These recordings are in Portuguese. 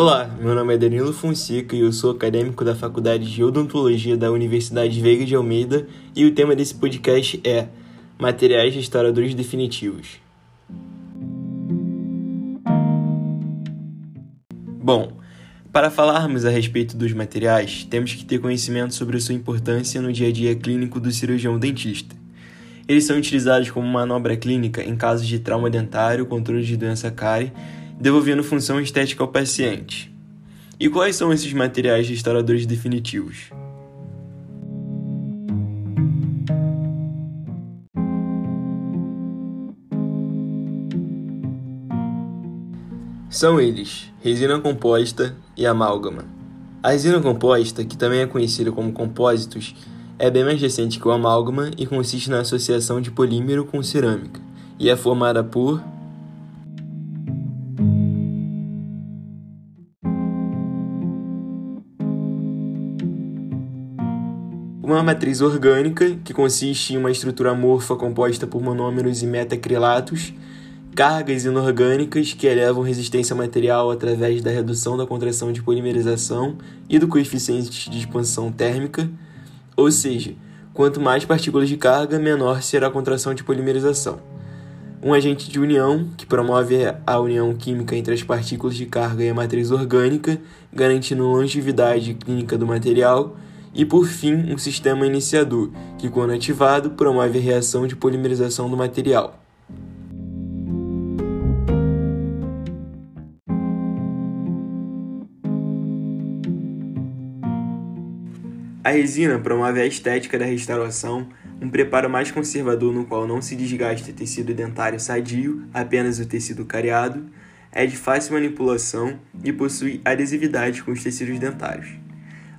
Olá, meu nome é Danilo Fonseca e eu sou acadêmico da Faculdade de Odontologia da Universidade Veiga de Almeida e o tema desse podcast é Materiais Restauradores Definitivos. Bom, para falarmos a respeito dos materiais, temos que ter conhecimento sobre sua importância no dia a dia clínico do cirurgião dentista. Eles são utilizados como manobra clínica em casos de trauma dentário, controle de doença cárie, devolvendo função estética ao paciente. E quais são esses materiais restauradores definitivos? São eles resina composta e amálgama. A resina composta, que também é conhecida como compósitos, é bem mais recente que o amálgama e consiste na associação de polímero com cerâmica, e é formada por uma matriz orgânica, que consiste em uma estrutura amorfa composta por monômeros e metacrilatos, cargas inorgânicas que elevam resistência material através da redução da contração de polimerização e do coeficiente de expansão térmica, ou seja, quanto mais partículas de carga, menor será a contração de polimerização. Um agente de união, que promove a união química entre as partículas de carga e a matriz orgânica, garantindo longevidade clínica do material. E por fim, um sistema iniciador, que, quando ativado, promove a reação de polimerização do material. A resina promove a estética da restauração, um preparo mais conservador no qual não se desgasta tecido dentário sadio, apenas o tecido cariado, é de fácil manipulação e possui adesividade com os tecidos dentários.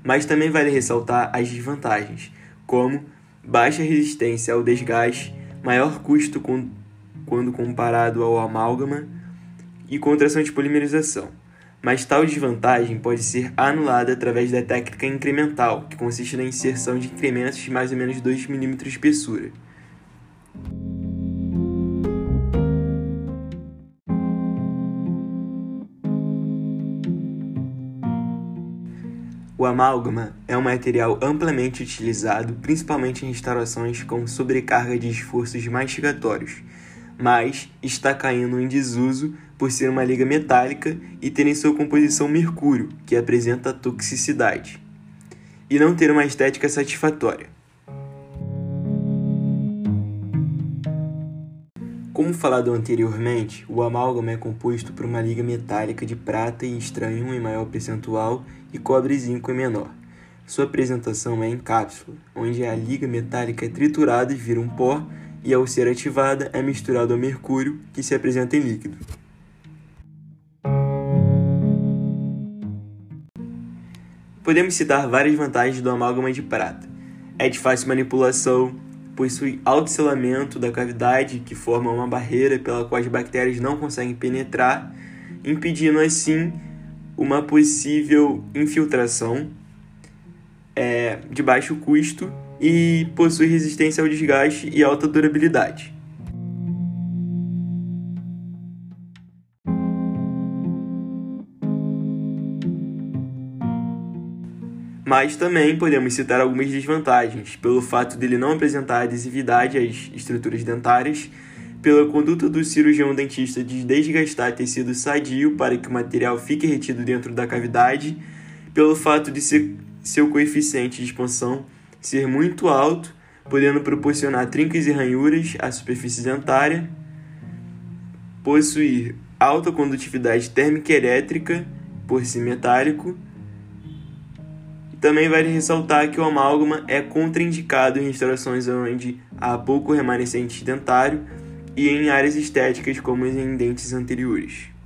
Mas também vale ressaltar as desvantagens, como baixa resistência ao desgaste, maior custo quando comparado ao amálgama e contração de polimerização mas tal desvantagem pode ser anulada através da técnica incremental, que consiste na inserção de incrementos de mais ou menos 2 mm de espessura. O amálgama é um material amplamente utilizado, principalmente em restaurações com sobrecarga de esforços mastigatórios, mas está caindo em desuso por ser uma liga metálica e ter em sua composição mercúrio, que apresenta toxicidade, e não ter uma estética satisfatória. Como falado anteriormente, o amálgama é composto por uma liga metálica de prata e estranho em maior percentual e cobre e zinco em menor. Sua apresentação é em cápsula, onde a liga metálica é triturada e vira um pó, e ao ser ativada é misturado ao mercúrio, que se apresenta em líquido. Podemos citar várias vantagens do amálgama de prata. É de fácil manipulação, possui alto selamento da cavidade, que forma uma barreira pela qual as bactérias não conseguem penetrar, impedindo assim uma possível infiltração é, de baixo custo e possui resistência ao desgaste e alta durabilidade. Mas também podemos citar algumas desvantagens, pelo fato dele não apresentar adesividade às estruturas dentárias, pela conduta do cirurgião dentista de desgastar tecido sadio para que o material fique retido dentro da cavidade, pelo fato de ser, seu coeficiente de expansão ser muito alto, podendo proporcionar trincas e ranhuras à superfície dentária, possuir alta condutividade térmica elétrica por ser metálico, também vale ressaltar que o amálgama é contraindicado em restaurações onde há pouco remanescente dentário e em áreas estéticas como em dentes anteriores.